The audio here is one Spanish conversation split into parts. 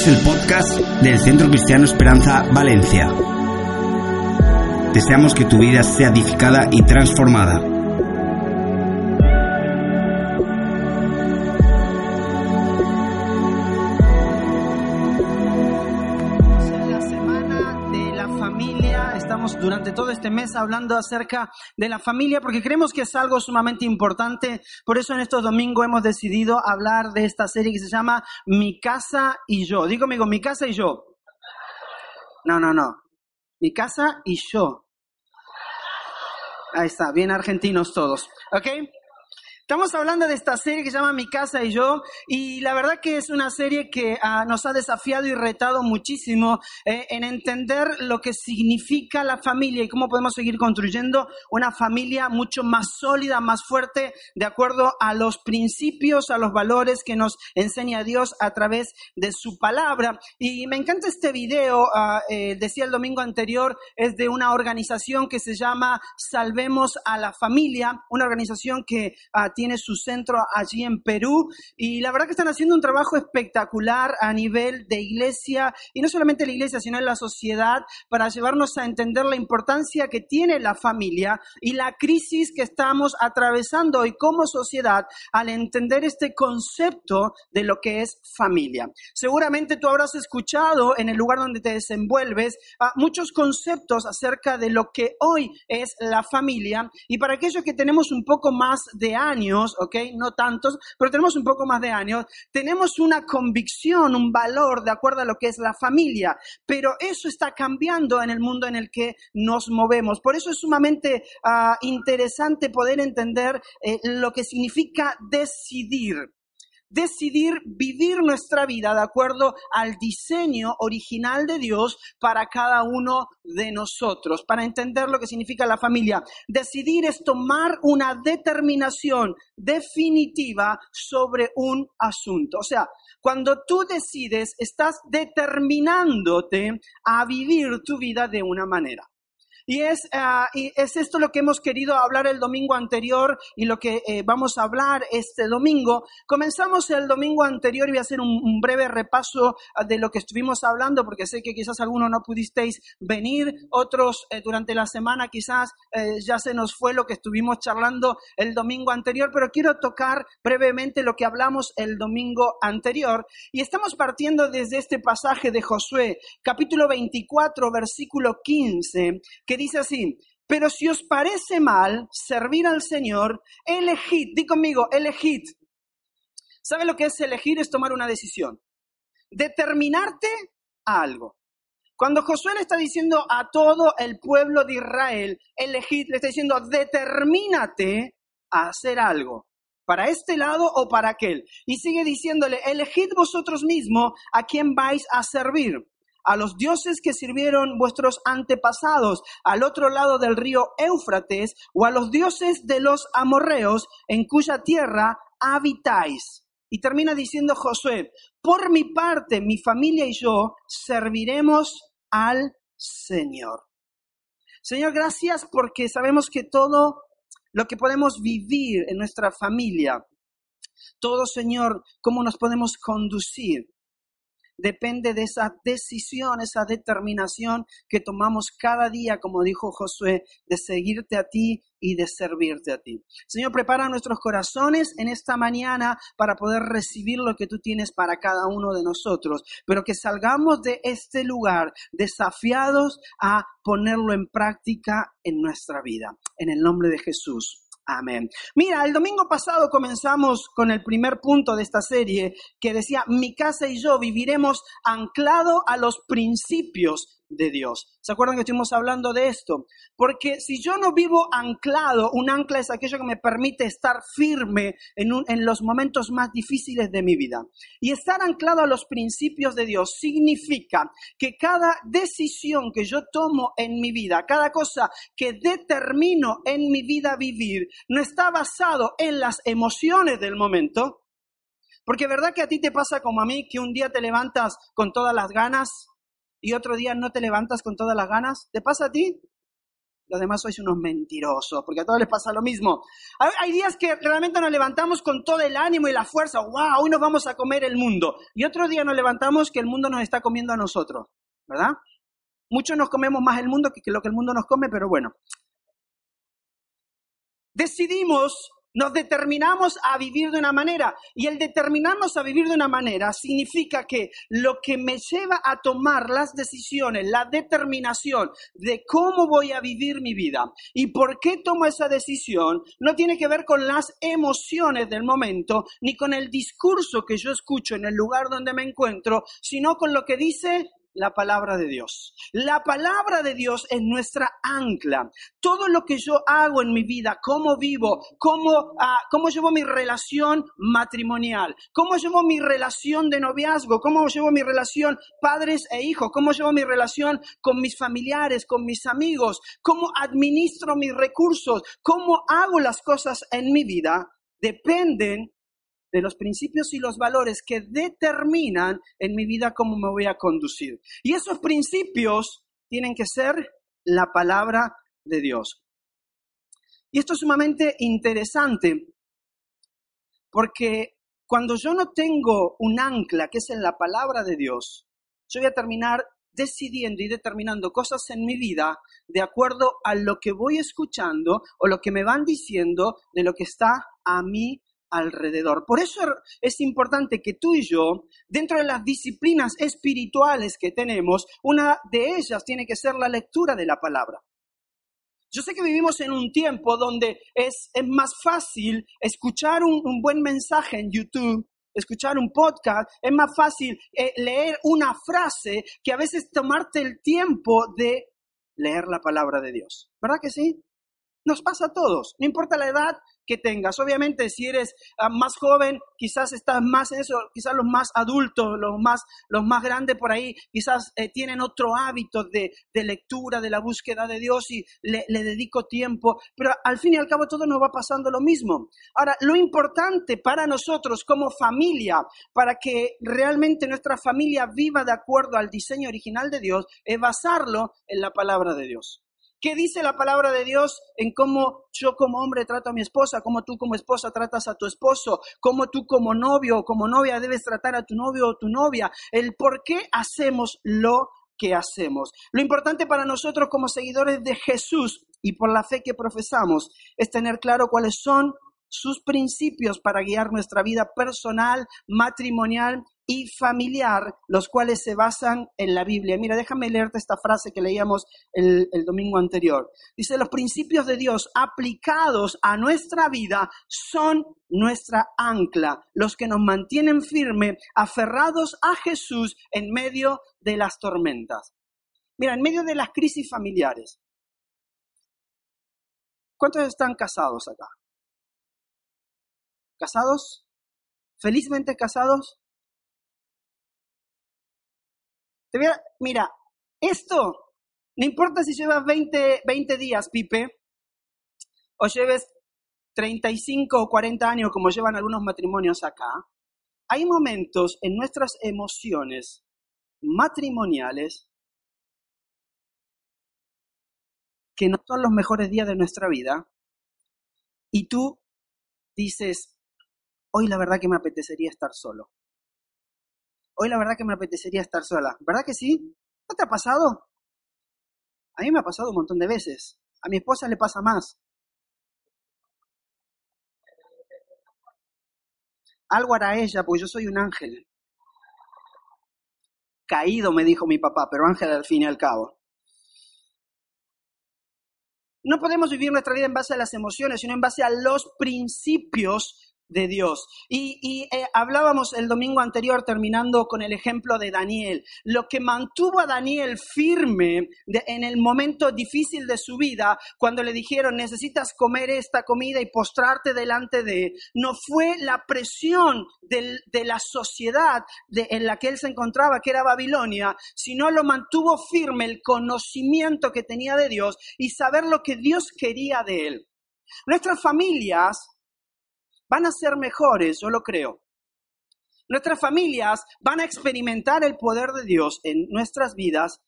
Es el podcast del Centro Cristiano Esperanza Valencia. Deseamos que tu vida sea edificada y transformada. Este mes hablando acerca de la familia porque creemos que es algo sumamente importante. Por eso en estos domingos hemos decidido hablar de esta serie que se llama Mi casa y yo. Digo conmigo, mi casa y yo. No, no, no. Mi casa y yo. Ahí está, bien argentinos todos. ¿Ok? Estamos hablando de esta serie que se llama Mi casa y yo y la verdad que es una serie que ah, nos ha desafiado y retado muchísimo eh, en entender lo que significa la familia y cómo podemos seguir construyendo una familia mucho más sólida, más fuerte, de acuerdo a los principios, a los valores que nos enseña Dios a través de su palabra. Y me encanta este video, ah, eh, decía el domingo anterior, es de una organización que se llama Salvemos a la Familia, una organización que ah, tiene su centro allí en Perú y la verdad que están haciendo un trabajo espectacular a nivel de iglesia y no solamente la iglesia, sino en la sociedad para llevarnos a entender la importancia que tiene la familia y la crisis que estamos atravesando hoy como sociedad al entender este concepto de lo que es familia. Seguramente tú habrás escuchado en el lugar donde te desenvuelves ah, muchos conceptos acerca de lo que hoy es la familia y para aquellos que tenemos un poco más de años, ¿ok? No tantos, pero tenemos un poco más de años, tenemos una convicción, un valor de acuerdo a lo que es la familia, pero eso está cambiando en el mundo en el que nos movemos. Por eso es sumamente ah, interesante poder entender eh, lo que significa decidir decidir vivir nuestra vida de acuerdo al diseño original de Dios para cada uno de nosotros, para entender lo que significa la familia. Decidir es tomar una determinación definitiva sobre un asunto. O sea, cuando tú decides, estás determinándote a vivir tu vida de una manera. Y es, ah, y es esto lo que hemos querido hablar el domingo anterior y lo que eh, vamos a hablar este domingo. Comenzamos el domingo anterior y voy a hacer un, breve repaso ah, de lo que estuvimos hablando, porque sé que quizás algunos no pudisteis venir, otros eh, durante la semana quizás eh, ya se nos fue lo que estuvimos charlando el domingo anterior, pero quiero tocar brevemente lo que hablamos el domingo anterior. Y estamos partiendo desde este pasaje de Josué, capítulo 24, versículo 15, que dice así, pero si os parece mal servir al Señor, elegid, di conmigo, elegid. ¿Sabe lo que es elegir? Es tomar una decisión. Determinarte a algo. Cuando Josué le está diciendo a todo el pueblo de Israel, elegid, le está diciendo, determínate a hacer algo, para este lado o para aquel. Y sigue diciéndole, elegid vosotros mismos a quién vais a servir a los dioses que sirvieron vuestros antepasados al otro lado del río Éufrates, o a los dioses de los amorreos en cuya tierra habitáis. Y termina diciendo Josué, por mi parte, mi familia y yo serviremos al Señor. Señor, gracias porque sabemos que todo lo que podemos vivir en nuestra familia, todo, Señor, cómo nos podemos conducir, depende de esa decisión, esa determinación que tomamos cada día, como dijo Josué, de seguirte a ti y de servirte a ti. Señor, prepara nuestros corazones en esta mañana para poder recibir lo que tú tienes para cada uno de nosotros, pero que salgamos de este lugar desafiados a ponerlo en práctica en nuestra vida. En el nombre de Jesús. Amén. Mira, el domingo pasado comenzamos con el primer punto de esta serie que decía, mi casa y yo viviremos anclado a los principios de Dios. ¿Se acuerdan que estuvimos hablando de esto? Porque si yo no vivo anclado, un ancla es aquello que me permite estar firme en, en los momentos más difíciles de mi vida. Y estar anclado a los principios de Dios significa que cada decisión que yo tomo en mi vida, cada cosa que determino en mi vida vivir, no está basado en las emociones del momento, porque verdad que a ti te pasa como a mí, que un día te levantas con todas las ganas y otro día no te levantas con todas las ganas. ¿Te pasa a ti? Los demás sois unos mentirosos, porque a todos les pasa lo mismo. Hay días que realmente nos levantamos con todo el ánimo y la fuerza. ¡Wow! Hoy nos vamos a comer el mundo. Y otro día nos levantamos que el mundo nos está comiendo a nosotros. ¿Verdad? Muchos nos comemos más el mundo que lo que el mundo nos come, pero bueno. Decidimos nos determinamos a vivir de una manera. Y el determinarnos a vivir de una manera significa que lo que me lleva a tomar las decisiones, la determinación de cómo voy a vivir mi vida y por qué tomo esa decisión, no tiene que ver con las emociones del momento ni con el discurso que yo escucho en el lugar donde me encuentro, sino con lo que dice la palabra de Dios. La palabra de Dios es nuestra ancla. Todo lo que yo hago en mi vida, cómo vivo, cómo, ah, cómo llevo mi relación matrimonial, cómo llevo mi relación de noviazgo, cómo llevo mi relación padres e hijos, cómo llevo mi relación con mis familiares, con mis amigos, cómo administro mis recursos, cómo hago las cosas en mi vida, dependen de los principios y los valores que determinan en mi vida cómo me voy a conducir. Y esos principios tienen que ser la palabra de Dios. Y esto es sumamente interesante porque cuando yo no tengo un ancla que es en la palabra de Dios, yo voy a terminar decidiendo y determinando cosas en mi vida de acuerdo a lo que voy escuchando o lo que me van diciendo de lo que está a mi alrededor. Por eso es importante que tú y yo, dentro de las disciplinas espirituales que tenemos, una de ellas tiene que ser la lectura de la palabra. Yo sé que vivimos en un tiempo donde es, más fácil escuchar un, buen mensaje en YouTube, escuchar un podcast, es más fácil eh, leer una frase que a veces tomarte el tiempo de leer la palabra de Dios. ¿Verdad que sí? Nos pasa a todos, no importa la edad, tengas. Obviamente, si eres ah, más joven, quizás estás más en eso, quizás los más adultos, los más, los más grandes por ahí, quizás eh, tienen otro hábito de, lectura, de la búsqueda de Dios y le, le, dedico tiempo, pero al fin y al cabo todo nos va pasando lo mismo. Ahora, lo importante para nosotros como familia, para que realmente nuestra familia viva de acuerdo al diseño original de Dios, es basarlo en la palabra de Dios. ¿Qué dice la palabra de Dios en cómo yo como hombre trato a mi esposa, cómo tú como esposa tratas a tu esposo, cómo tú como novio o como novia debes tratar a tu novio o tu novia? El por qué hacemos lo que hacemos. Lo importante para nosotros como seguidores de Jesús y por la fe que profesamos es tener claro cuáles son sus principios para guiar nuestra vida personal, matrimonial y familiar, los cuales se basan en la Biblia. Mira, déjame leerte esta frase que leíamos el, domingo anterior. Dice, los principios de Dios aplicados a nuestra vida son nuestra ancla, los que nos mantienen firme, aferrados a Jesús en medio de las tormentas. Mira, en medio de las crisis familiares. ¿Cuántos están casados acá? ¿Casados? ¿Felizmente casados? Mira, esto, no importa si llevas 20, 20 días, Pipe, o lleves 35 o 40 años como llevan algunos matrimonios acá, hay momentos en nuestras emociones matrimoniales que no son los mejores días de nuestra vida y tú dices, hoy la verdad que me apetecería estar solo hoy la verdad que me apetecería estar sola. ¿Verdad que sí? ¿No te ha pasado? A mí me ha pasado un montón de veces. A mi esposa le pasa más. Algo hará ella, porque yo soy un ángel. Caído, me dijo mi papá, pero ángel al fin y al cabo. No podemos vivir nuestra vida en base a las emociones, sino en base a los principios de Dios. Y, eh, hablábamos el domingo anterior terminando con el ejemplo de Daniel. Lo que mantuvo a Daniel firme en el momento difícil de su vida, cuando le dijeron necesitas comer esta comida y postrarte delante de, no fue la presión de la sociedad en la que él se encontraba, que era Babilonia, sino lo mantuvo firme el conocimiento que tenía de Dios y saber lo que Dios quería de él. Nuestras familias van a ser mejores, yo lo creo. Nuestras familias van a experimentar el poder de Dios en nuestras vidas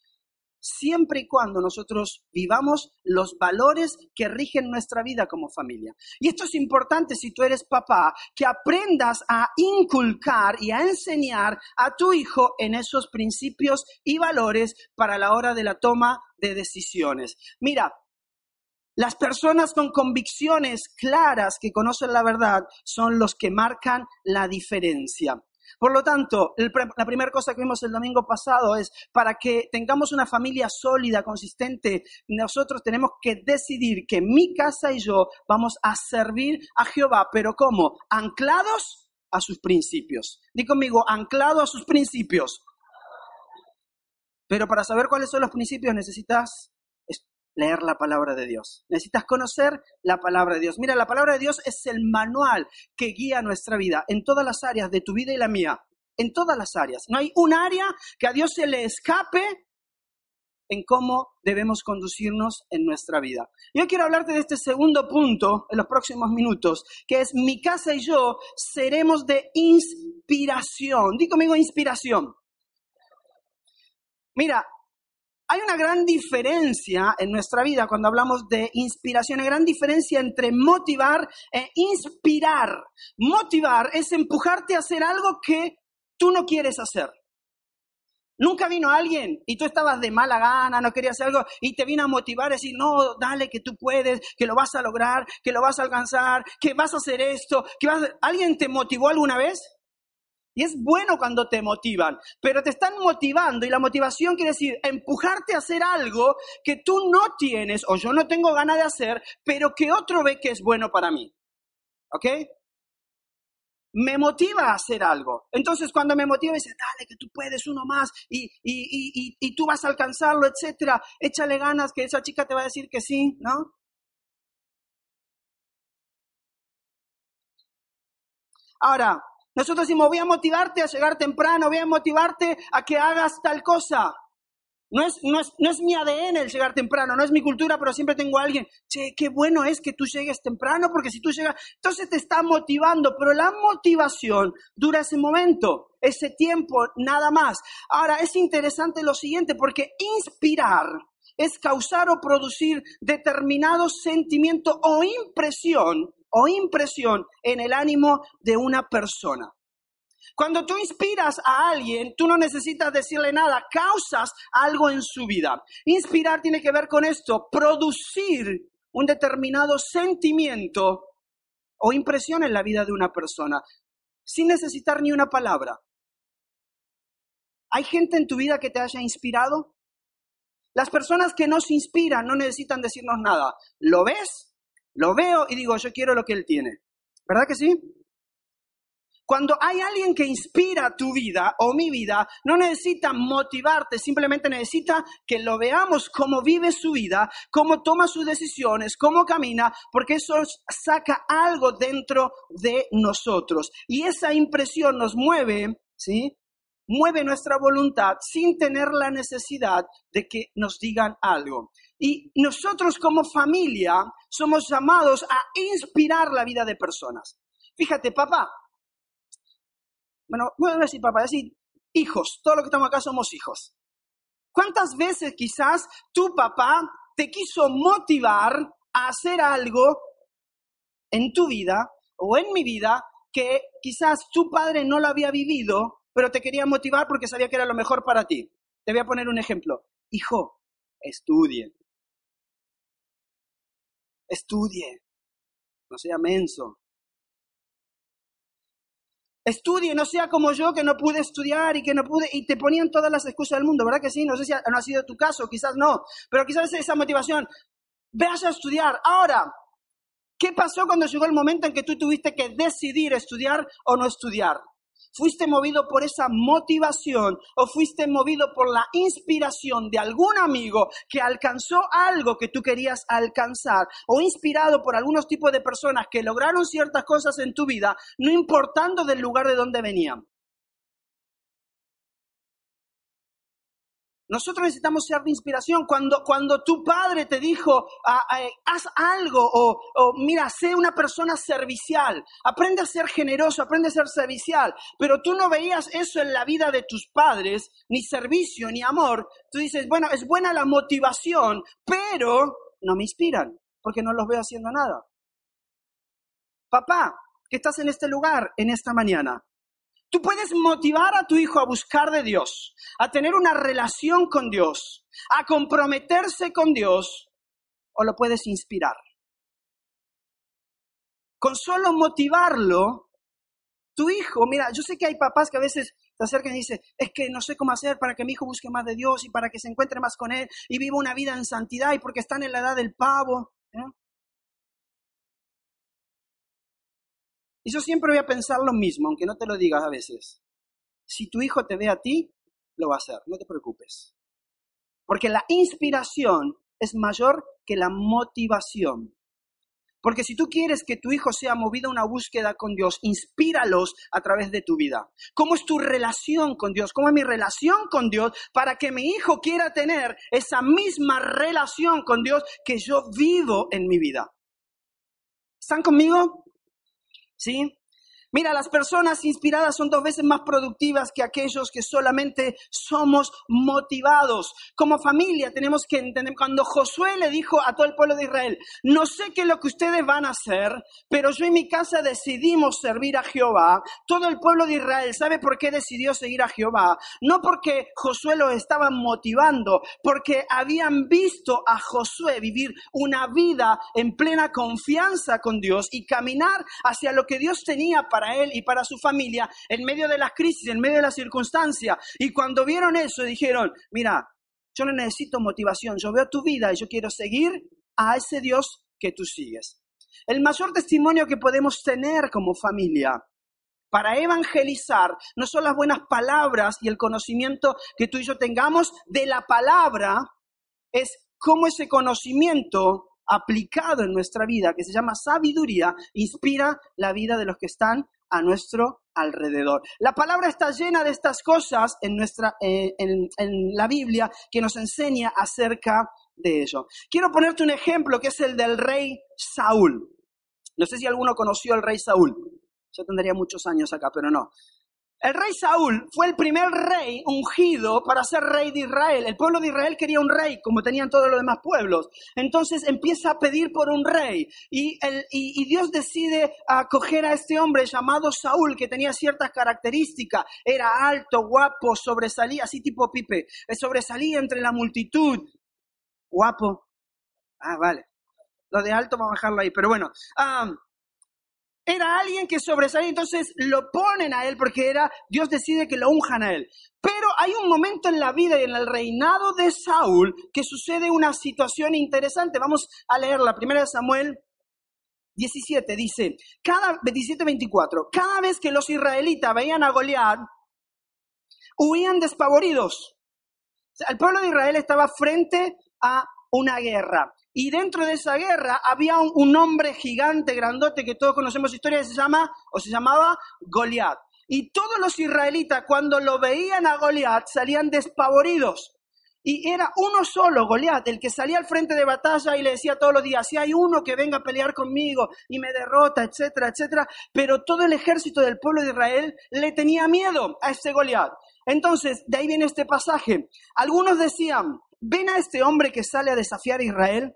siempre y cuando nosotros vivamos los valores que rigen nuestra vida como familia. Y esto es importante si tú eres papá, que aprendas a inculcar y a enseñar a tu hijo en esos principios y valores para la hora de la toma de decisiones. Mira, las personas con convicciones claras que conocen la verdad son los que marcan la diferencia. Por lo tanto, la primera cosa que vimos el domingo pasado es, para que tengamos una familia sólida, consistente, nosotros tenemos que decidir que mi casa y yo vamos a servir a Jehová, pero ¿cómo? Anclados a sus principios. Di conmigo, anclado a sus principios. Pero para saber cuáles son los principios necesitas leer la palabra de Dios. Necesitas conocer la palabra de Dios. Mira, la palabra de Dios es el manual que guía nuestra vida en todas las áreas de tu vida y la mía. En todas las áreas. No hay un área que a Dios se le escape en cómo debemos conducirnos en nuestra vida. Yo quiero hablarte de este segundo punto en los próximos minutos, que es mi casa y yo seremos de inspiración. Di conmigo inspiración. Mira, hay una gran diferencia en nuestra vida cuando hablamos de inspiración, una gran diferencia entre motivar e inspirar. Motivar es empujarte a hacer algo que tú no quieres hacer. Nunca vino alguien y tú estabas de mala gana, no querías hacer algo y te vino a motivar a decir, no, dale que tú puedes, que lo vas a lograr, que lo vas a alcanzar, que vas a hacer esto, que vas ¿Alguien te motivó alguna vez? Y es bueno cuando te motivan, pero te están motivando y la motivación quiere decir empujarte a hacer algo que tú no tienes o yo no tengo ganas de hacer, pero que otro ve que es bueno para mí. ¿Ok? Me motiva a hacer algo. Entonces cuando me motiva dice, dale que tú puedes uno más y, y, y tú vas a alcanzarlo, etcétera. Échale ganas que esa chica te va a decir que sí, ¿no? Ahora, nosotros decimos, voy a motivarte a llegar temprano, voy a motivarte a que hagas tal cosa. No es, no, es, no es mi ADN el llegar temprano, no es mi cultura, pero siempre tengo alguien, che, qué bueno es que tú llegues temprano, porque si tú llegas, entonces te está motivando, pero la motivación dura ese momento, ese tiempo, nada más. Ahora, es interesante lo siguiente, porque inspirar es causar o producir determinado sentimiento o impresión o impresión en el ánimo de una persona. Cuando tú inspiras a alguien, tú no necesitas decirle nada, causas algo en su vida. Inspirar tiene que ver con esto, producir un determinado sentimiento o impresión en la vida de una persona, sin necesitar ni una palabra. ¿Hay gente en tu vida que te haya inspirado? Las personas que nos inspiran no necesitan decirnos nada. ¿Lo ves? Lo veo y digo, yo quiero lo que él tiene. ¿Verdad que sí? Cuando hay alguien que inspira tu vida o mi vida, no necesita motivarte, simplemente necesita que lo veamos cómo vive su vida, cómo toma sus decisiones, cómo camina, porque eso saca algo dentro de nosotros. Y esa impresión nos mueve, ¿sí? Mueve nuestra voluntad sin tener la necesidad de que nos digan algo. Y nosotros como familia somos llamados a inspirar la vida de personas. Fíjate, papá. Bueno, voy a decir papá, decir hijos. Todos los que estamos acá somos hijos. ¿Cuántas veces quizás tu papá te quiso motivar a hacer algo en tu vida o en mi vida que quizás tu padre no lo había vivido, pero te quería motivar porque sabía que era lo mejor para ti? Te voy a poner un ejemplo. Hijo, estudie, Estudie, no sea menso. Estudie, no sea como yo que no pude estudiar y que no pude, y te ponían todas las excusas del mundo, ¿verdad que sí? No sé si no ha sido tu caso, quizás no, pero quizás esa motivación, veas a estudiar. Ahora, ¿Qué pasó cuando llegó el momento en que tú tuviste que decidir estudiar o no estudiar? ¿Fuiste movido por esa motivación o fuiste movido por la inspiración de algún amigo que alcanzó algo que tú querías alcanzar o inspirado por algunos tipos de personas que lograron ciertas cosas en tu vida, no importando del lugar de donde venían? Nosotros necesitamos ser de inspiración. Cuando, cuando tu padre te dijo, ah, ah, haz algo o, o, mira, sé una persona servicial, aprende a ser generoso, aprende a ser servicial, pero tú no veías eso en la vida de tus padres, ni servicio, ni amor, tú dices, bueno, es buena la motivación, pero no me inspiran, porque no los veo haciendo nada. Papá, que estás en este lugar en esta mañana, Tú puedes motivar a tu hijo a buscar de Dios, a tener una relación con Dios, a comprometerse con Dios, o lo puedes inspirar. Con solo motivarlo, tu hijo, mira, yo sé que hay papás que a veces se acercan y dicen, es que no sé cómo hacer para que mi hijo busque más de Dios y para que se encuentre más con Él y viva una vida en santidad y porque están en la edad del pavo. Y yo siempre voy a pensar lo mismo, aunque no te lo digas a veces. Si tu hijo te ve a ti, lo va a hacer, no te preocupes. Porque la inspiración es mayor que la motivación. Porque si tú quieres que tu hijo sea movido a una búsqueda con Dios, inspíralos a través de tu vida. ¿Cómo es tu relación con Dios? ¿Cómo es mi relación con Dios para que mi hijo quiera tener esa misma relación con Dios que yo vivo en mi vida? ¿Están conmigo? ¿Sí? Mira, las personas inspiradas son dos veces más productivas que aquellos que solamente somos motivados. Como familia tenemos que entender, cuando Josué le dijo a todo el pueblo de Israel, no sé qué es lo que ustedes van a hacer, pero yo en mi casa decidimos servir a Jehová. Todo el pueblo de Israel sabe por qué decidió seguir a Jehová. No porque Josué lo estaba motivando, porque habían visto a Josué vivir una vida en plena confianza con Dios y caminar hacia lo que Dios tenía para para él y para su familia en medio de las crisis, en medio de las circunstancias. Y cuando vieron eso, dijeron, mira, yo no necesito motivación, yo veo tu vida y yo quiero seguir a ese Dios que tú sigues. El mayor testimonio que podemos tener como familia para evangelizar no son las buenas palabras y el conocimiento que tú y yo tengamos de la palabra, es cómo ese conocimiento aplicado en nuestra vida, que se llama sabiduría, inspira la vida de los que están a nuestro alrededor. La palabra está llena de estas cosas en, nuestra, eh, en, en la Biblia que nos enseña acerca de ello. Quiero ponerte un ejemplo que es el del rey Saúl. No sé si alguno conoció al rey Saúl. Yo tendría muchos años acá, pero no. El rey Saúl fue el primer rey ungido para ser rey de Israel. El pueblo de Israel quería un rey, como tenían todos los demás pueblos. Entonces empieza a pedir por un rey. Y, Dios decide acoger a este hombre llamado Saúl, que tenía ciertas características. Era alto, guapo, sobresalía, así tipo Pipe. Eh, sobresalía entre la multitud. Guapo. Ah, vale. Lo de alto vamos a bajarlo ahí, pero bueno. Ah, era alguien que sobresalía, entonces lo ponen a él porque era, Dios decide que lo unjan a él. Pero hay un momento en la vida y en el reinado de Saúl que sucede una situación interesante. Vamos a leer la primera de Samuel 17, dice, cada, 17-24, cada vez que los israelitas veían a Goliat, huían despavoridos. el pueblo de Israel estaba frente a una guerra. Y dentro de esa guerra había un, hombre gigante, grandote, que todos conocemos historia, se llama, o se llamaba Goliat. Y todos los israelitas, cuando lo veían a Goliat, salían despavoridos. Y era uno solo, Goliat, el que salía al frente de batalla y le decía todos los días, si hay uno que venga a pelear conmigo y me derrota, etcétera, etcétera. Pero todo el ejército del pueblo de Israel le tenía miedo a ese Goliat. Entonces, de ahí viene este pasaje. Algunos decían, ven a este hombre que sale a desafiar a Israel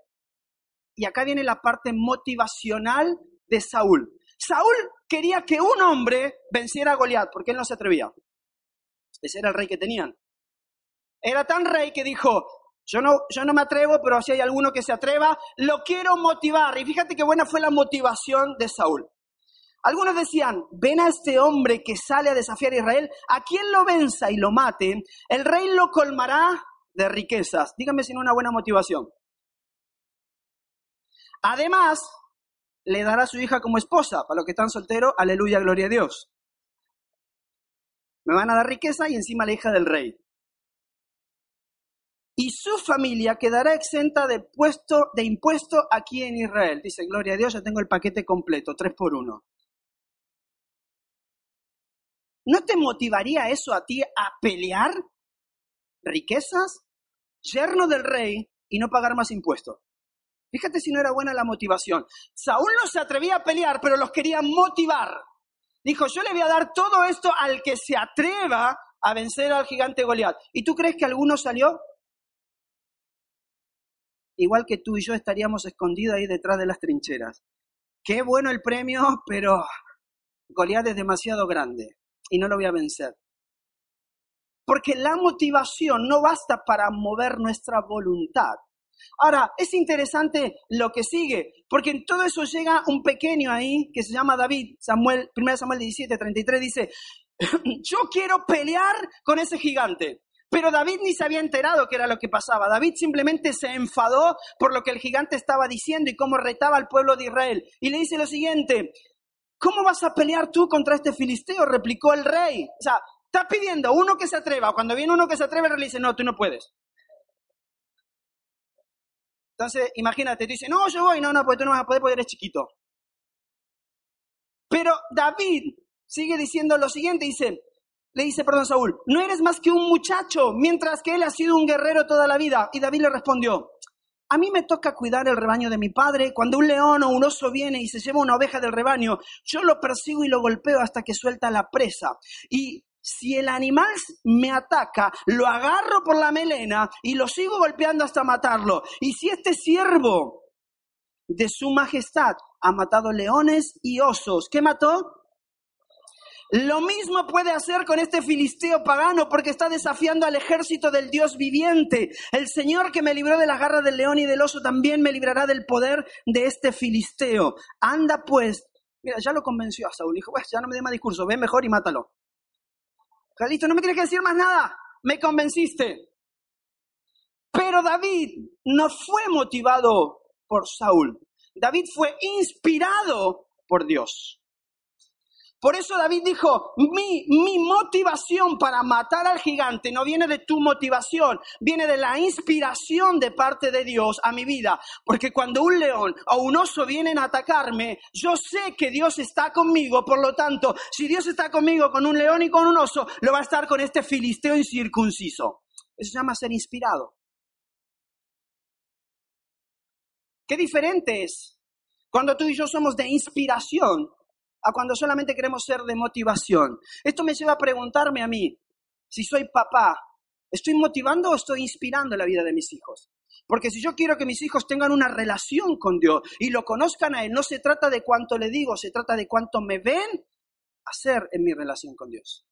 y acá viene la parte motivacional de Saúl. Saúl quería que un hombre venciera a Goliat, porque él no se atrevía. Ese era el rey que tenían. Era tan rey que dijo, yo no, yo no me atrevo, pero si hay alguno que se atreva, lo quiero motivar. Y fíjate qué buena fue la motivación de Saúl. Algunos decían, ven a este hombre que sale a desafiar a Israel, a quien lo venza y lo mate, el rey lo colmará de riquezas. Dígame si no una buena motivación. Además, le dará su hija como esposa. Para los que están solteros, aleluya, gloria a Dios. Me van a dar riqueza y encima la hija del rey. Y su familia quedará exenta de, puesto, de impuesto aquí en Israel. Dice, gloria a Dios, ya tengo el paquete completo, tres por uno. ¿No te motivaría eso a ti a pelear riquezas, yerno del rey y no pagar más impuestos? Fíjate si no era buena la motivación. Saúl no se atrevía a pelear, pero los quería motivar. Dijo, yo le voy a dar todo esto al que se atreva a vencer al gigante Goliat. ¿Y tú crees que alguno salió? Igual que tú y yo estaríamos escondidos ahí detrás de las trincheras. Qué bueno el premio, pero Goliat es demasiado grande y no lo voy a vencer. Porque la motivación no basta para mover nuestra voluntad. Ahora, es interesante lo que sigue, porque en todo eso llega un pequeño ahí que se llama David, Samuel, 1 Samuel 17, 33, dice, yo quiero pelear con ese gigante. Pero David ni se había enterado que era lo que pasaba. David simplemente se enfadó por lo que el gigante estaba diciendo y cómo retaba al pueblo de Israel. Y le dice lo siguiente, ¿Cómo vas a pelear tú contra este filisteo? replicó el rey. O sea, está pidiendo uno que se atreva. Cuando viene uno que se atreve, le dice, no, tú no puedes. Entonces, imagínate, tú dices, no, yo voy, no, no, porque tú no vas a poder porque eres chiquito. Pero David sigue diciendo lo siguiente, dice, le dice, perdón, Saúl, no eres más que un muchacho, mientras que él ha sido un guerrero toda la vida. Y David le respondió, a mí me toca cuidar el rebaño de mi padre. Cuando un león o un oso viene y se lleva una oveja del rebaño, yo lo persigo y lo golpeo hasta que suelta la presa. Y si el animal me ataca, lo agarro por la melena y lo sigo golpeando hasta matarlo. Y si este siervo de su majestad ha matado leones y osos, ¿qué mató? Lo mismo puede hacer con este filisteo pagano porque está desafiando al ejército del Dios viviente. El Señor que me libró de la garra del león y del oso también me librará del poder de este filisteo. Anda pues. Mira, ya lo convenció a Saúl. Dijo, pues ya no me dé más discurso, ve mejor y mátalo. Listo, no me tienes que decir más nada. Me convenciste. Pero David no fue motivado por Saúl. David fue inspirado por Dios. Por eso David dijo, mi, mi, motivación para matar al gigante no viene de tu motivación, viene de la inspiración de parte de Dios a mi vida. Porque cuando un león o un oso vienen a atacarme, yo sé que Dios está conmigo. Por lo tanto, si Dios está conmigo con un león y con un oso, lo va a estar con este filisteo incircunciso. Eso se llama ser inspirado. Qué diferente es cuando tú y yo somos de inspiración a cuando solamente queremos ser de motivación. Esto me lleva a preguntarme a mí, si soy papá, ¿estoy motivando o estoy inspirando la vida de mis hijos? Porque si yo quiero que mis hijos tengan una relación con Dios y lo conozcan a Él, no se trata de cuánto le digo, se trata de cuánto me ven hacer en mi relación con Dios.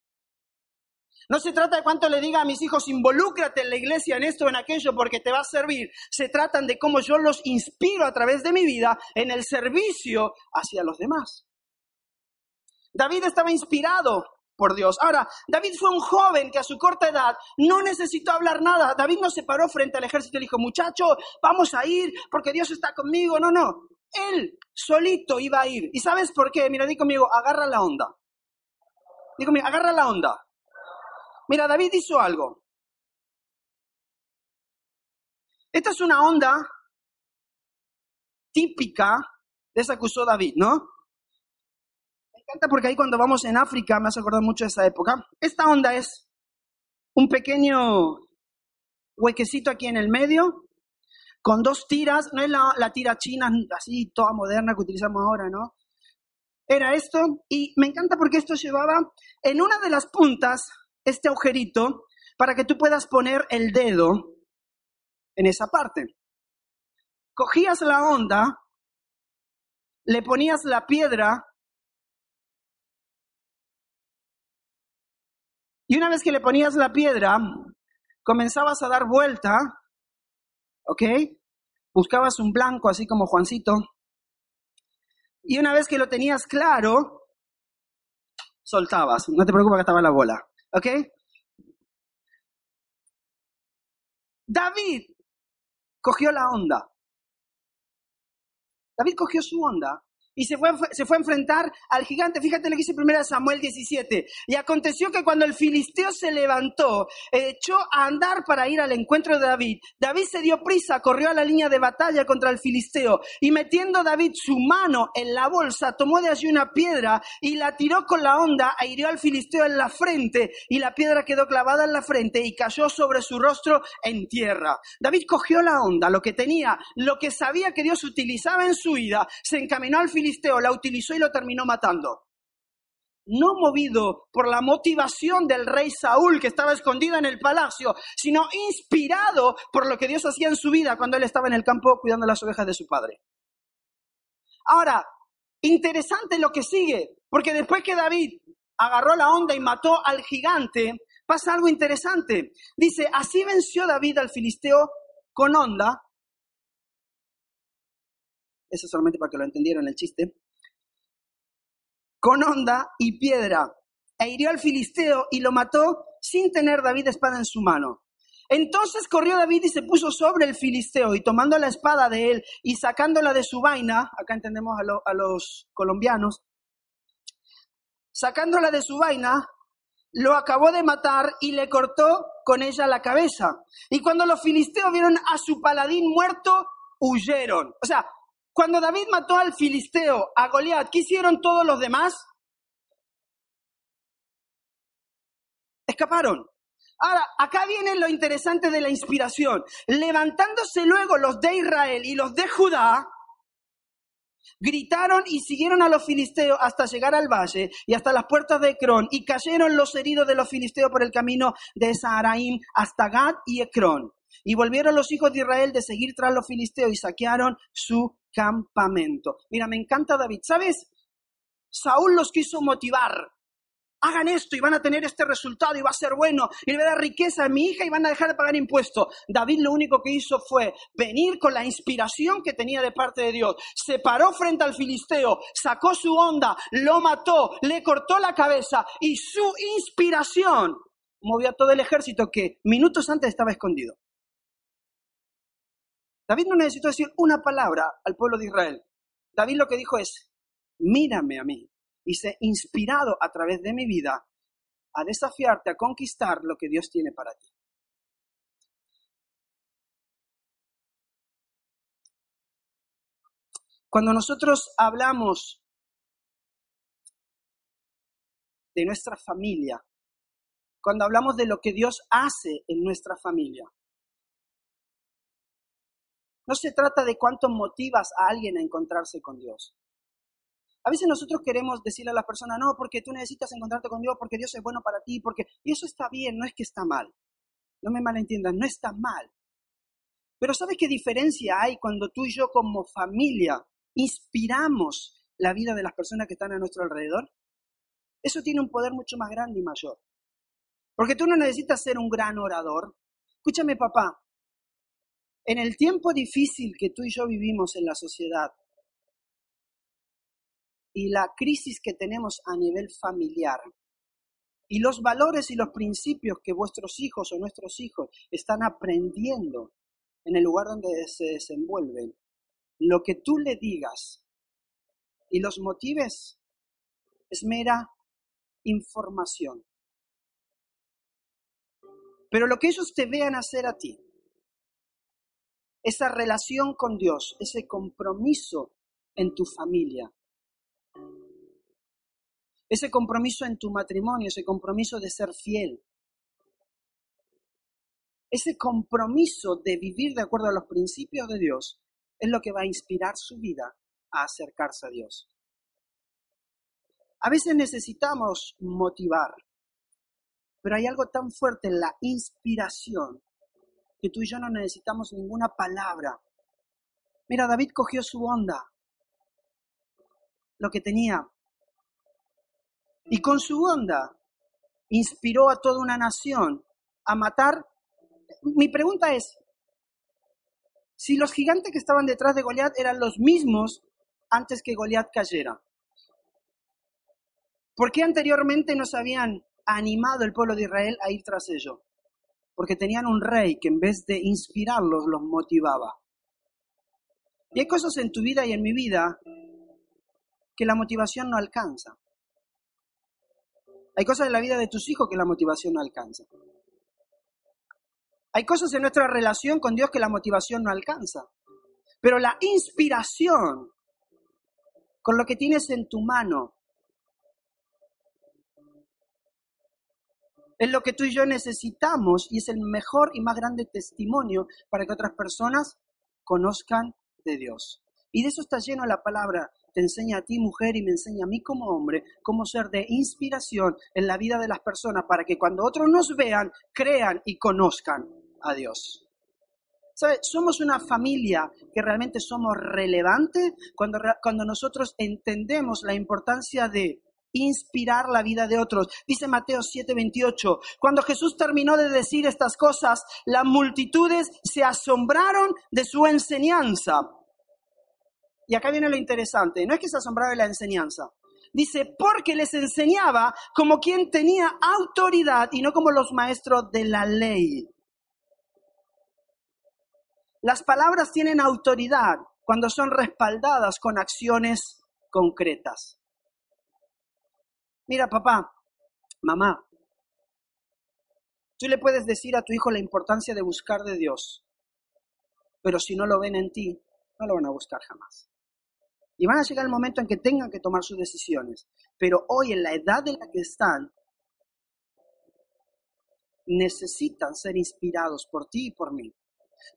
No se trata de cuánto le diga a mis hijos, involúcrate en la iglesia, en esto o en aquello, porque te va a servir. Se trata de cómo yo los inspiro a través de mi vida en el servicio hacia los demás. David estaba inspirado por Dios. Ahora, David fue un joven que a su corta edad no necesitó hablar nada. David no se paró frente al ejército y dijo, muchacho, vamos a ir porque Dios está conmigo. No, no. Él solito iba a ir. ¿Y sabes por qué? Mira, di conmigo, agarra la onda. Di conmigo, agarra la onda. Mira, David hizo algo. Esta es una onda típica de esa que usó David, ¿no? Encanta porque ahí cuando vamos en África me has acordado mucho de esa época. Esta onda es un pequeño huequecito aquí en el medio, con dos tiras, no es la, la tira china así toda moderna que utilizamos ahora, ¿no? Era esto, y me encanta porque esto llevaba en una de las puntas este agujerito para que tú puedas poner el dedo en esa parte. Cogías la onda, le ponías la piedra Y una vez que le ponías la piedra, comenzabas a dar vuelta, ¿ok? Buscabas un blanco así como Juancito. Y una vez que lo tenías claro, soltabas. No te preocupes que estaba la bola, ¿ok? David cogió la onda. David cogió su onda y se fue, se fue a enfrentar al gigante. Fíjate lo que dice 1 Samuel 17. Y aconteció que cuando el filisteo se levantó, echó a andar para ir al encuentro de David. David se dio prisa, corrió a la línea de batalla contra el filisteo y metiendo David su mano en la bolsa, tomó de allí una piedra y la tiró con la onda e hirió al filisteo en la frente y la piedra quedó clavada en la frente y cayó sobre su rostro en tierra. David cogió la onda, lo que tenía, lo que sabía que Dios utilizaba en su vida, se encaminó al filisteo filisteo la utilizó y lo terminó matando. No movido por la motivación del rey Saúl que estaba escondido en el palacio, sino inspirado por lo que Dios hacía en su vida cuando él estaba en el campo cuidando las ovejas de su padre. Ahora, interesante lo que sigue, porque después que David agarró la onda y mató al gigante, pasa algo interesante. Dice, así venció David al filisteo con onda eso solamente para que lo entendieran el chiste, con onda y piedra, e hirió al filisteo y lo mató sin tener David espada en su mano. Entonces corrió David y se puso sobre el filisteo y tomando la espada de él y sacándola de su vaina, acá entendemos a, a los colombianos, sacándola de su vaina, lo acabó de matar y le cortó con ella la cabeza. Y cuando los filisteos vieron a su paladín muerto, huyeron. O sea, cuando David mató al filisteo, a Goliat, ¿qué hicieron todos los demás? Escaparon. Ahora, acá viene lo interesante de la inspiración. Levantándose luego los de Israel y los de Judá, gritaron y siguieron a los filisteos hasta llegar al valle y hasta las puertas de Ecrón, y cayeron los heridos de los filisteos por el camino de Saharaim hasta Gad y Ecrón. Y volvieron los hijos de Israel de seguir tras los filisteos y saquearon su campamento. Mira, me encanta David. ¿Sabes? Saúl los quiso motivar. Hagan esto y van a tener este resultado y va a ser bueno y le va a dar riqueza a mi hija y van a dejar de pagar impuestos. David lo único que hizo fue venir con la inspiración que tenía de parte de Dios. Se paró frente al filisteo, sacó su onda, lo mató, le cortó la cabeza y su inspiración movió a todo el ejército que minutos antes estaba escondido. David no necesitó decir una palabra al pueblo de Israel. David lo que dijo es, mírame a mí. Y sé inspirado a través de mi vida a desafiarte a conquistar lo que Dios tiene para ti. Cuando nosotros hablamos de nuestra familia, cuando hablamos de lo que Dios hace en nuestra familia, no se trata de cuánto motivas a alguien a encontrarse con Dios. A veces nosotros queremos decirle a la persona, no, porque tú necesitas encontrarte con Dios, porque Dios es bueno para ti, porque... Y eso está bien, no es que está mal. No me malentiendas, no está mal. Pero ¿sabes qué diferencia hay cuando tú y yo como familia inspiramos la vida de las personas que están a nuestro alrededor? Eso tiene un poder mucho más grande y mayor. Porque tú no necesitas ser un gran orador. Escúchame, papá, en el tiempo difícil que tú y yo vivimos en la sociedad y la crisis que tenemos a nivel familiar y los valores y los principios que vuestros hijos o nuestros hijos están aprendiendo en el lugar donde se desenvuelven, lo que tú le digas y los motives es mera información. Pero lo que ellos te vean hacer a ti esa relación con Dios, ese compromiso en tu familia, ese compromiso en tu matrimonio, ese compromiso de ser fiel, ese compromiso de vivir de acuerdo a los principios de Dios, es lo que va a inspirar su vida a acercarse a Dios. A veces necesitamos motivar, pero hay algo tan fuerte en la inspiración que tú y yo no necesitamos ninguna palabra. Mira, David cogió su onda, lo que tenía, y con su onda inspiró a toda una nación a matar. Mi pregunta es, si los gigantes que estaban detrás de Goliat eran los mismos antes que Goliat cayera, ¿por qué anteriormente no se habían animado el pueblo de Israel a ir tras ellos? Porque tenían un rey que en vez de inspirarlos los motivaba. Y hay cosas en tu vida y en mi vida que la motivación no alcanza. Hay cosas en la vida de tus hijos que la motivación no alcanza. Hay cosas en nuestra relación con Dios que la motivación no alcanza. Pero la inspiración, con lo que tienes en tu mano, es lo que tú y yo necesitamos y es el mejor y más grande testimonio para que otras personas conozcan de Dios. Y de eso está lleno la palabra. Te enseña a ti, mujer, y me enseña a mí como hombre, cómo ser de inspiración en la vida de las personas para que cuando otros nos vean, crean y conozcan a Dios. ¿Sabe? Somos una familia que realmente somos relevantes cuando, cuando nosotros entendemos la importancia de inspirar la vida de otros. Dice Mateo 7:28, cuando Jesús terminó de decir estas cosas, las multitudes se asombraron de su enseñanza. Y acá viene lo interesante, no es que se asombrara de la enseñanza. Dice, porque les enseñaba como quien tenía autoridad y no como los maestros de la ley. Las palabras tienen autoridad cuando son respaldadas con acciones concretas. Mira, papá, mamá, tú le puedes decir a tu hijo la importancia de buscar de Dios, pero si no lo ven en ti, no lo van a buscar jamás. Y van a llegar el momento en que tengan que tomar sus decisiones. Pero hoy, en la edad en la que están, necesitan ser inspirados por ti y por mí.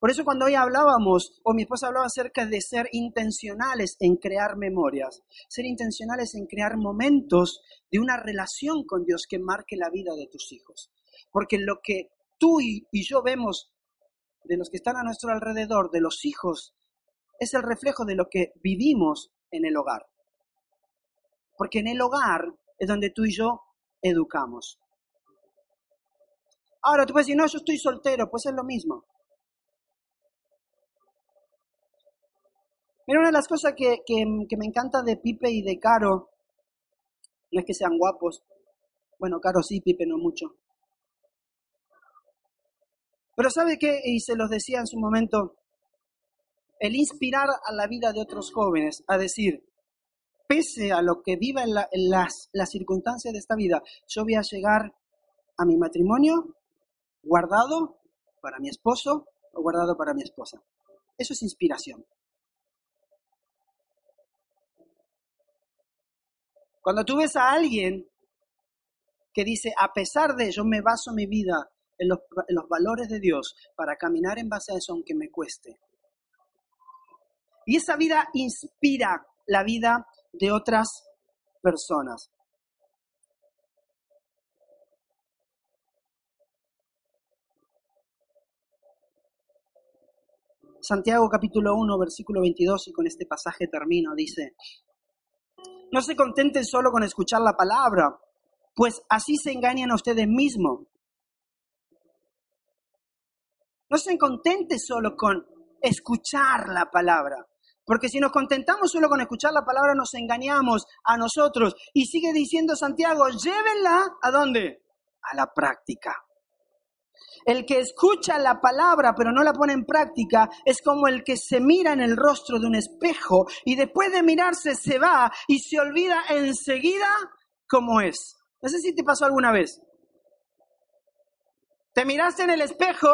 Por eso cuando hoy hablábamos, o mi esposa hablaba acerca de ser intencionales en crear memorias, ser intencionales en crear momentos de una relación con Dios que marque la vida de tus hijos. Porque lo que tú y, yo vemos de los que están a nuestro alrededor, de los hijos, es el reflejo de lo que vivimos en el hogar. Porque en el hogar es donde tú y yo educamos. Ahora tú puedes decir, no, yo estoy soltero, pues es lo mismo. Mira, una de las cosas que, me encanta de Pipe y de Caro, no es que sean guapos, bueno, Caro sí, Pipe no mucho. Pero ¿sabe qué? Y se los decía en su momento, el inspirar a la vida de otros jóvenes a decir, pese a lo que viva en, en las, las circunstancias de esta vida, yo voy a llegar a mi matrimonio guardado para mi esposo o guardado para mi esposa. Eso es inspiración. Cuando tú ves a alguien que dice, a pesar de yo me baso mi vida en los, en los valores de Dios para caminar en base a eso aunque me cueste. Y esa vida inspira la vida de otras personas. Santiago capítulo 1, versículo 22, y con este pasaje termino, dice, no se contenten solo con escuchar la palabra, pues así se engañan a ustedes mismos. No se contenten solo con escuchar la palabra, porque si nos contentamos solo con escuchar la palabra nos engañamos a nosotros. Y sigue diciendo Santiago, llévenla a dónde? A la práctica. El que escucha la palabra pero no la pone en práctica es como el que se mira en el rostro de un espejo y después de mirarse se va y se olvida enseguida cómo es. No sé si te pasó alguna vez. Te miraste en el espejo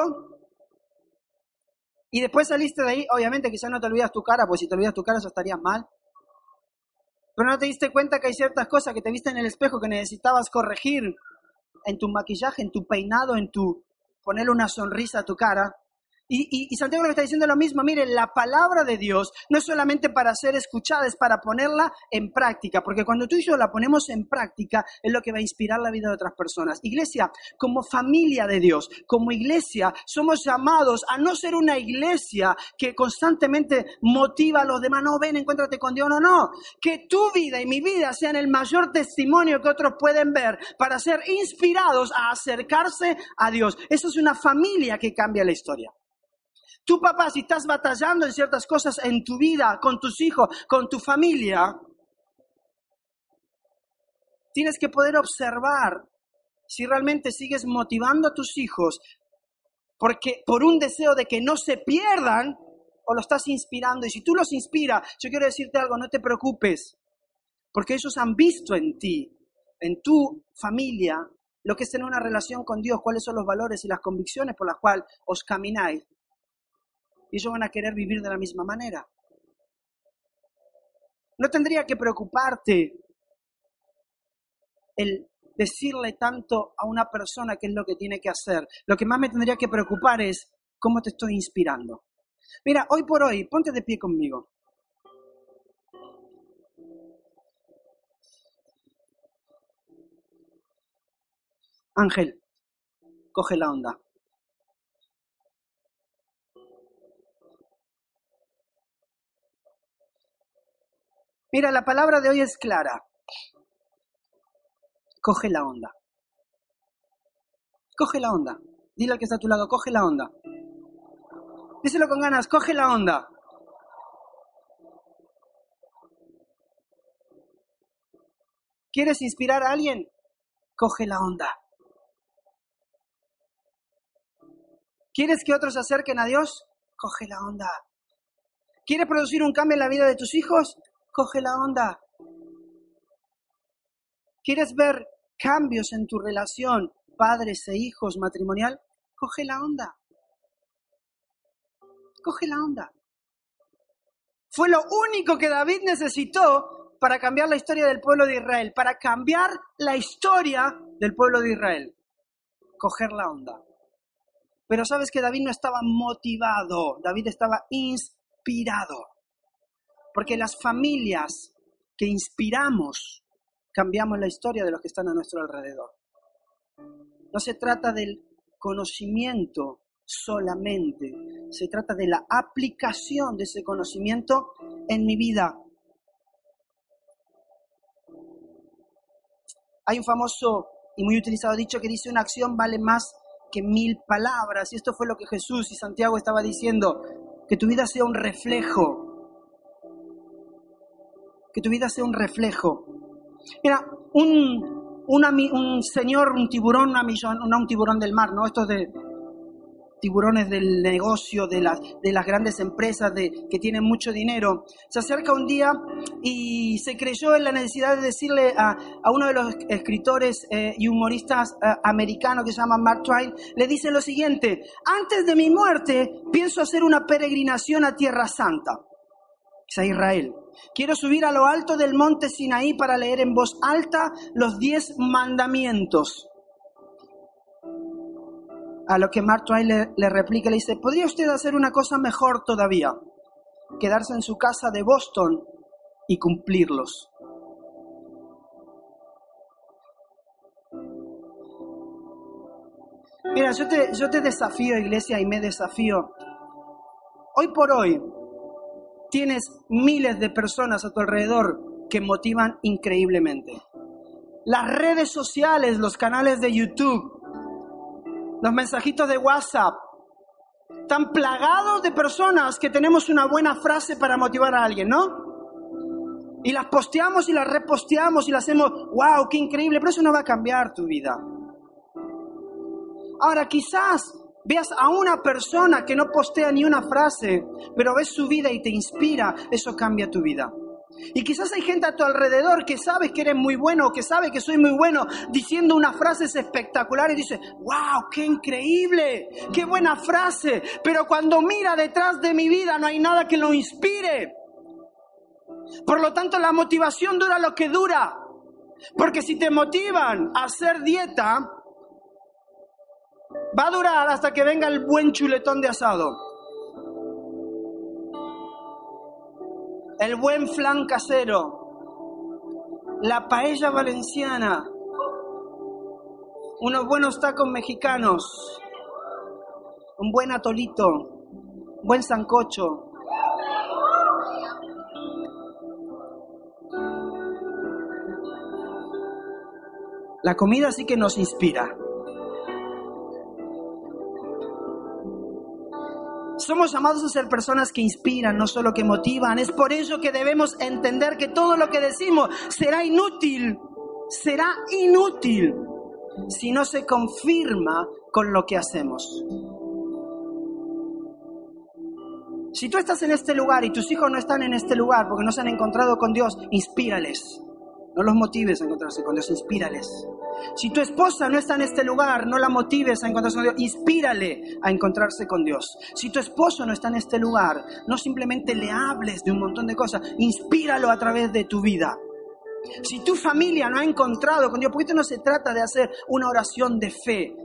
y después saliste de ahí. Obviamente quizás no te olvidas tu cara, pues si te olvidas tu cara eso estaría mal. Pero no te diste cuenta que hay ciertas cosas que te viste en el espejo que necesitabas corregir en tu maquillaje, en tu peinado, en tu ponerle una sonrisa a tu cara y, Santiago lo está diciendo lo mismo, miren, la palabra de Dios no es solamente para ser escuchada, es para ponerla en práctica, porque cuando tú y yo la ponemos en práctica es lo que va a inspirar la vida de otras personas. Iglesia, como familia de Dios, como iglesia, somos llamados a no ser una iglesia que constantemente motiva a los demás, no, ven, encuéntrate con Dios, no, no, que tu vida y mi vida sean el mayor testimonio que otros pueden ver para ser inspirados a acercarse a Dios. Eso es una familia que cambia la historia. Tú, papá, si estás batallando en ciertas cosas en tu vida, con tus hijos, con tu familia, tienes que poder observar si realmente sigues motivando a tus hijos porque por un deseo de que no se pierdan o lo estás inspirando. Y si tú los inspiras, yo quiero decirte algo, no te preocupes, Porque ellos han visto en ti, en tu familia, lo que es tener una relación con Dios, cuáles son los valores y las convicciones por las cuales os camináis. Y ellos van a querer vivir de la misma manera. No tendría que preocuparte el decirle tanto a una persona qué es lo que tiene que hacer. Lo que más me tendría que preocupar es cómo te estoy inspirando. Mira, hoy por hoy, ponte de pie conmigo. Ángel, coge la onda. Mira, la palabra de hoy es clara. Coge la onda. Coge la onda. Dile al que está a tu lado, coge la onda. Díselo con ganas, coge la onda. ¿Quieres inspirar a alguien? Coge la onda. ¿Quieres que otros se acerquen a Dios? Coge la onda. ¿Quieres producir un cambio en la vida de tus hijos? Coge la onda. ¿Quieres ver cambios en tu relación padres e hijos matrimonial? Coge la onda. Coge la onda. Fue lo único que David necesitó para cambiar la historia del pueblo de Israel, para cambiar la historia del pueblo de Israel. Coger la onda. Pero sabes que David no estaba motivado, David estaba inspirado. Porque las familias que inspiramos cambiamos la historia de los que están a nuestro alrededor. No se trata del conocimiento solamente, se trata de la aplicación de ese conocimiento en mi vida. Hay un famoso y muy utilizado dicho que dice una acción vale más que mil palabras. Y esto fue lo que Jesús y Santiago estaba diciendo, que tu vida sea un reflejo. Que tu vida sea un reflejo. Mira, un, un señor, un tiburón, una millón, no un tiburón del mar, ¿no? Esto de, tiburones del negocio, de las, de las grandes empresas de, que tienen mucho dinero, se acerca un día y se creyó en la necesidad de decirle a, uno de los escritores eh, y humoristas eh, americanos que se llama Mark Twain, le dice lo siguiente, antes de mi muerte pienso hacer una peregrinación a Tierra Santa, es a Israel. Quiero subir a lo alto del monte Sinaí para leer en voz alta los diez mandamientos. A lo que Mark Twain le, replica, le dice, ¿podría usted hacer una cosa mejor todavía? Quedarse en su casa de Boston y cumplirlos. Mira, yo te, yo te desafío, iglesia, y me desafío. Hoy por hoy tienes miles de personas a tu alrededor que motivan increíblemente. Las redes sociales, los canales de YouTube, los mensajitos de WhatsApp, tan plagados de personas que tenemos una buena frase para motivar a alguien, ¿no? Y las posteamos y las reposteamos y las hacemos, wow, qué increíble, pero eso no va a cambiar tu vida. Ahora, quizás veas a una persona que no postea ni una frase, pero ves su vida y te inspira, eso cambia tu vida. Y quizás hay gente a tu alrededor que sabe que eres muy bueno, que sabe que soy muy bueno, diciendo unas frases espectaculares y dice, wow, qué increíble, qué buena frase. Pero cuando mira detrás de mi vida no hay nada que lo inspire. Por lo tanto, la motivación dura lo que dura. Porque si te motivan a hacer dieta, va a durar hasta que venga el buen chuletón de asado. el buen flan casero, la paella valenciana, unos buenos tacos mexicanos, un buen atolito, buen sancocho. La comida sí que nos inspira. Somos llamados a ser personas que inspiran, no solo que motivan. Es por ello que debemos entender que todo lo que decimos será inútil, será inútil si no se confirma con lo que hacemos. Si tú estás en este lugar y tus hijos no están en este lugar porque no se han encontrado con Dios, inspírales. No los motives a encontrarse con Dios, inspírales. Si tu esposa no está en este lugar, no la motives a encontrarse con Dios, inspírale a encontrarse con Dios. Si tu esposo no está en este lugar, no simplemente le hables de un montón de cosas, inspíralo a través de tu vida. Si tu familia no ha encontrado con Dios, porque esto no se trata de hacer una oración de fe.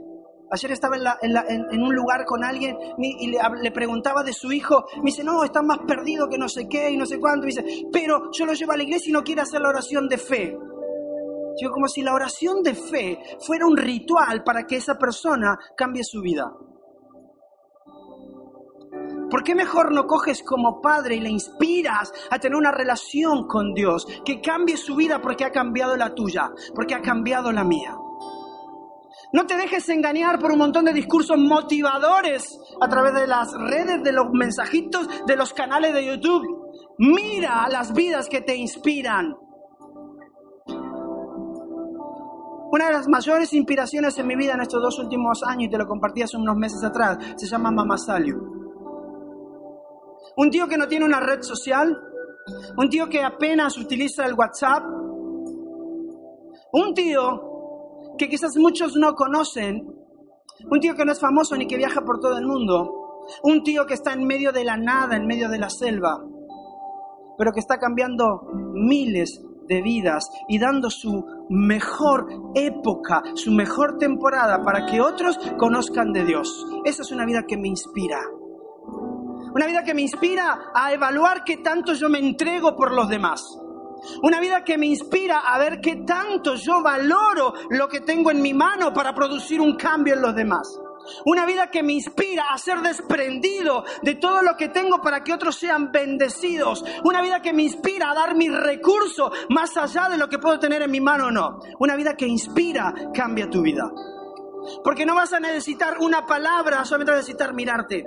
Ayer estaba en, un lugar con alguien y le, preguntaba de su hijo. Me dice, no, está más perdido que no sé qué y no sé cuánto. dice, pero yo lo llevo a la iglesia y no quiere hacer la oración de fe. Yo como si la oración de fe fuera un ritual para que esa persona cambie su vida. ¿Por qué mejor no coges como padre y le inspiras a tener una relación con Dios que cambie su vida porque ha cambiado la tuya, porque ha cambiado la mía? No te dejes engañar por un montón de discursos motivadores a través de las redes, de los mensajitos, de los canales de YouTube. Mira las vidas que te inspiran. Una de las mayores inspiraciones en mi vida en estos dos últimos años, y te lo compartí hace unos meses atrás, se llama Mama Salio. Un tío que no tiene una red social, un tío que apenas utiliza el WhatsApp, un tío que quizás muchos no conocen, un tío que no es famoso ni que viaja por todo el mundo, un tío que está en medio de la nada, en medio de la selva, pero que está cambiando miles de vidas y dando su mejor época, su mejor temporada para que otros conozcan de Dios. Esa es una vida que me inspira. Una vida que me inspira a evaluar qué tanto yo me entrego por los demás. Una vida que me inspira a ver qué tanto yo valoro lo que tengo en mi mano para producir un cambio en los demás. Una vida que me inspira a ser desprendido de todo lo que tengo para que otros sean bendecidos. Una vida que me inspira a dar mi recurso más allá de lo que puedo tener en mi mano o no. Una vida que inspira cambia tu vida. Porque no vas a necesitar una palabra, solamente vas a necesitar mirarte.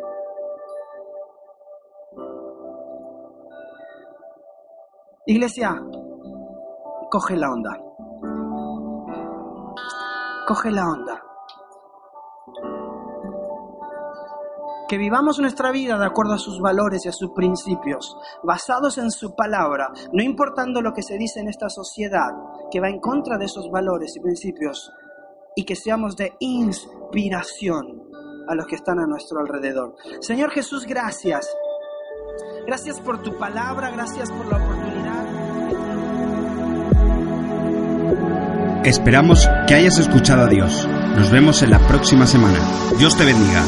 Iglesia, coge la onda. Coge la onda. Que vivamos nuestra vida de acuerdo a sus valores y a sus principios, basados en su palabra, no importando lo que se dice en esta sociedad, que va en contra de esos valores y principios, y que seamos de inspiración a los que están a nuestro alrededor. Señor Jesús, gracias. Gracias por tu palabra, gracias por la oportunidad. Esperamos que hayas escuchado a Dios. Nos vemos en la próxima semana. Dios te bendiga.